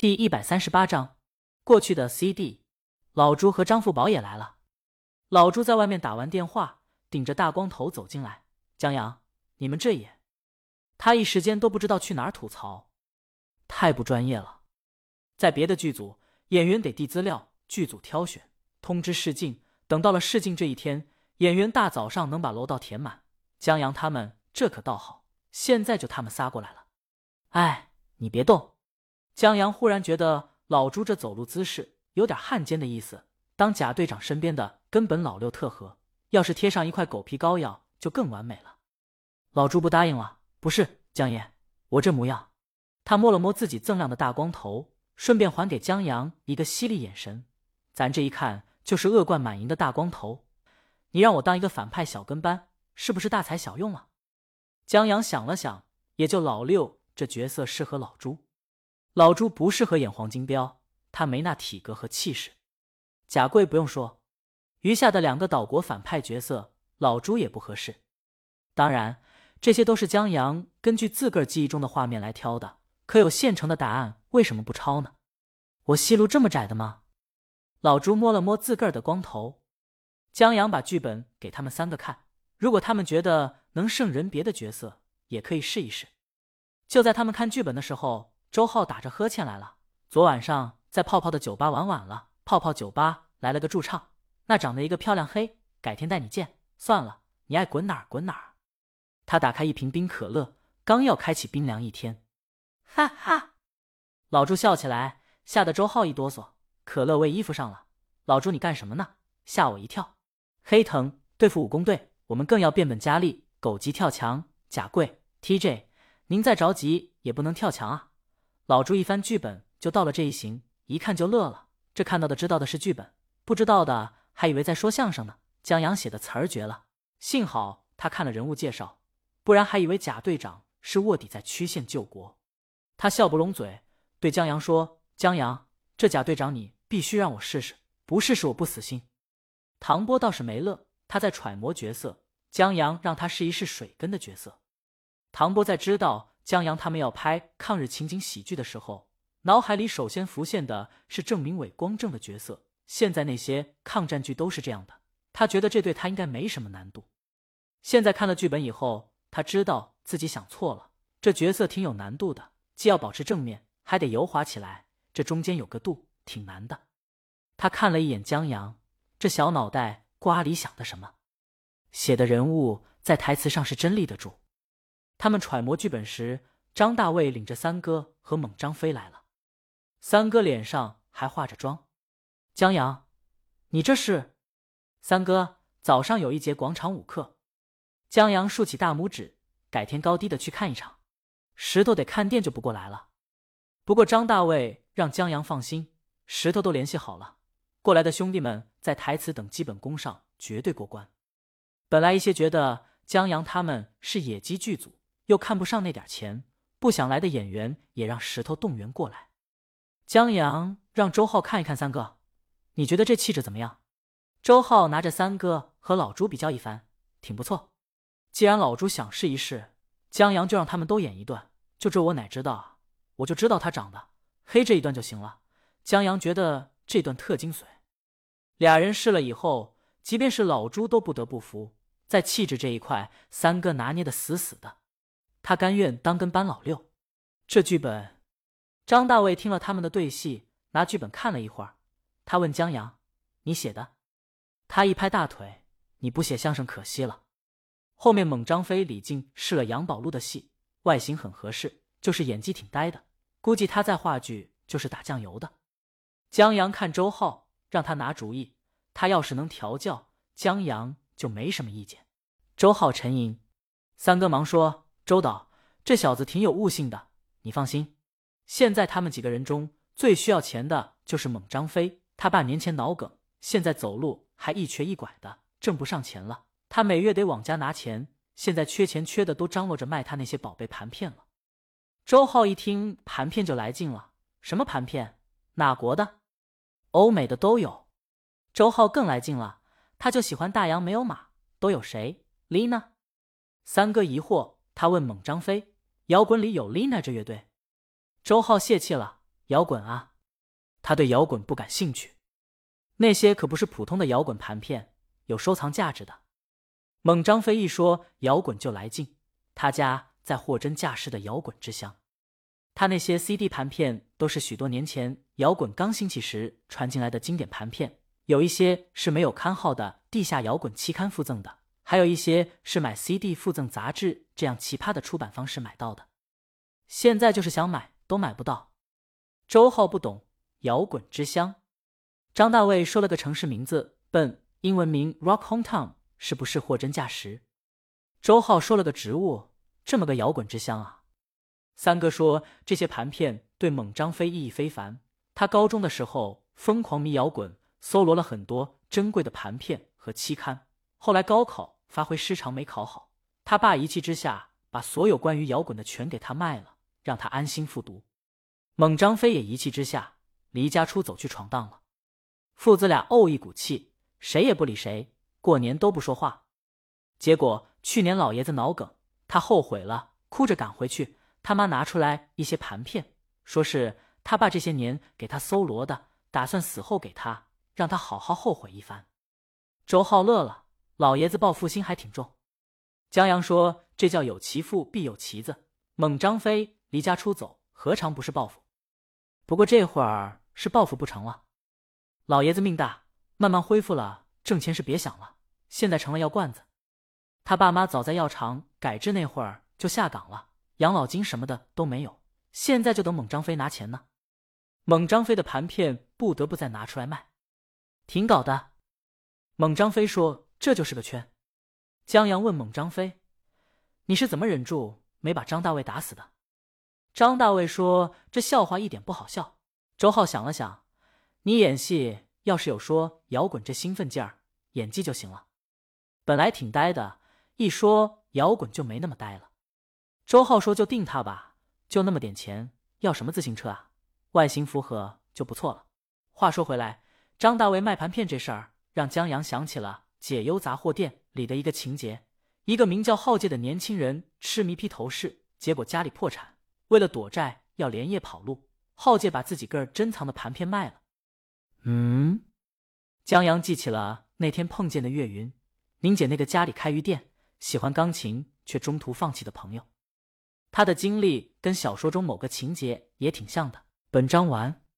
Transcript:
第一百三十八章，过去的 CD。老朱和张富宝也来了。老朱在外面打完电话，顶着大光头走进来。江阳，你们这也……他一时间都不知道去哪儿吐槽，太不专业了。在别的剧组，演员得递资料，剧组挑选，通知试镜。等到了试镜这一天，演员大早上能把楼道填满。江阳他们这可倒好，现在就他们仨过来了。哎，你别动。江阳忽然觉得老朱这走路姿势有点汉奸的意思。当贾队长身边的根本老六特合，要是贴上一块狗皮膏药，就更完美了。老朱不答应了。不是江爷，我这模样。他摸了摸自己锃亮的大光头，顺便还给江阳一个犀利眼神。咱这一看就是恶贯满盈的大光头。你让我当一个反派小跟班，是不是大材小用了？江阳想了想，也就老六这角色适合老朱。老朱不适合演黄金彪，他没那体格和气势。贾贵不用说，余下的两个岛国反派角色，老朱也不合适。当然，这些都是江阳根据自个儿记忆中的画面来挑的。可有现成的答案，为什么不抄呢？我戏路这么窄的吗？老朱摸了摸自个儿的光头。江阳把剧本给他们三个看，如果他们觉得能胜人别的角色，也可以试一试。就在他们看剧本的时候。周浩打着呵欠来了。昨晚上在泡泡的酒吧玩晚了，泡泡酒吧来了个驻唱，那长得一个漂亮黑，改天带你见。算了，你爱滚哪儿滚哪儿。他打开一瓶冰可乐，刚要开启冰凉一天，哈哈，老朱笑起来，吓得周浩一哆嗦，可乐喂衣服上了。老朱你干什么呢？吓我一跳。黑藤对付武工队，我们更要变本加厉，狗急跳墙。贾贵，TJ，您再着急也不能跳墙啊。老朱一翻剧本就到了这一行，一看就乐了。这看到的知道的是剧本，不知道的还以为在说相声呢。江阳写的词儿绝了，幸好他看了人物介绍，不然还以为贾队长是卧底在区县救国。他笑不拢嘴，对江阳说：“江阳，这贾队长你必须让我试试，不试试我不死心。”唐波倒是没乐，他在揣摩角色。江阳让他试一试水根的角色。唐波在知道。江阳他们要拍抗日情景喜剧的时候，脑海里首先浮现的是郑明伟光正的角色。现在那些抗战剧都是这样的，他觉得这对他应该没什么难度。现在看了剧本以后，他知道自己想错了。这角色挺有难度的，既要保持正面，还得油滑起来，这中间有个度，挺难的。他看了一眼江阳，这小脑袋瓜里想的什么？写的人物在台词上是真立得住。他们揣摩剧本时，张大卫领着三哥和猛张飞来了。三哥脸上还化着妆。江阳，你这是？三哥，早上有一节广场舞课。江阳竖起大拇指，改天高低的去看一场。石头得看店就不过来了。不过张大卫让江阳放心，石头都联系好了，过来的兄弟们在台词等基本功上绝对过关。本来一些觉得江阳他们是野鸡剧组。又看不上那点钱，不想来的演员也让石头动员过来。江阳让周浩看一看三哥，你觉得这气质怎么样？周浩拿着三哥和老朱比较一番，挺不错。既然老朱想试一试，江阳就让他们都演一段。就这我哪知道啊？我就知道他长得黑这一段就行了。江阳觉得这段特精髓。俩人试了以后，即便是老朱都不得不服，在气质这一块，三哥拿捏的死死的。他甘愿当跟班老六。这剧本，张大卫听了他们的对戏，拿剧本看了一会儿。他问江阳：“你写的？”他一拍大腿：“你不写相声可惜了。”后面猛张飞、李靖试了杨宝路的戏，外形很合适，就是演技挺呆的。估计他在话剧就是打酱油的。江阳看周浩，让他拿主意。他要是能调教，江阳就没什么意见。周浩沉吟，三哥忙说。周导，这小子挺有悟性的，你放心。现在他们几个人中最需要钱的就是猛张飞，他爸年前脑梗，现在走路还一瘸一拐的，挣不上钱了。他每月得往家拿钱，现在缺钱缺的都张罗着卖他那些宝贝盘片了。周浩一听盘片就来劲了，什么盘片？哪国的？欧美的都有。周浩更来劲了，他就喜欢大洋没有马，都有谁？n 呢？三哥疑惑。他问猛张飞：“摇滚里有 Lina 这乐队？”周浩泄气了：“摇滚啊！他对摇滚不感兴趣，那些可不是普通的摇滚盘片，有收藏价值的。猛张飞一说摇滚就来劲，他家在货真价实的摇滚之乡。他那些 CD 盘片都是许多年前摇滚刚兴起时传进来的经典盘片，有一些是没有刊号的地下摇滚期刊附赠的，还有一些是买 CD 附赠杂志这样奇葩的出版方式买到的。现在就是想买都买不到。周浩不懂摇滚之乡，张大卫说了个城市名字，笨，英文名 Rock Hometown，是不是货真价实？周浩说了个植物，这么个摇滚之乡啊！三哥说这些盘片对猛张飞意义非凡。他高中的时候疯狂迷摇滚，搜罗了很多珍贵的盘片和期刊。后来高考发挥失常没考好，他爸一气之下把所有关于摇滚的全给他卖了，让他安心复读。猛张飞也一气之下离家出走去闯荡了。父子俩怄一股气，谁也不理谁，过年都不说话。结果去年老爷子脑梗，他后悔了，哭着赶回去。他妈拿出来一些盘片，说是他爸这些年给他搜罗的，打算死后给他，让他好好后悔一番。周浩乐了，老爷子报复心还挺重。江阳说：“这叫有其父必有其子。”猛张飞离家出走，何尝不是报复？不过这会儿是报复不成了。老爷子命大，慢慢恢复了，挣钱是别想了。现在成了药罐子。他爸妈早在药厂改制那会儿就下岗了。养老金什么的都没有，现在就等猛张飞拿钱呢。猛张飞的盘片不得不再拿出来卖，挺搞的。猛张飞说：“这就是个圈。”江阳问猛张飞：“你是怎么忍住没把张大卫打死的？”张大卫说：“这笑话一点不好笑。”周浩想了想：“你演戏要是有说摇滚这兴奋劲儿，演技就行了。本来挺呆的，一说摇滚就没那么呆了。”周浩说：“就定他吧，就那么点钱，要什么自行车啊？外形符合就不错了。”话说回来，张大卫卖盘片这事儿，让江阳想起了《解忧杂货店》里的一个情节：一个名叫浩介的年轻人痴迷披头士，结果家里破产，为了躲债要连夜跑路。浩介把自己个儿珍藏的盘片卖了。嗯，江阳记起了那天碰见的岳云，宁姐那个家里开鱼店、喜欢钢琴却中途放弃的朋友。他的经历跟小说中某个情节也挺像的。本章完。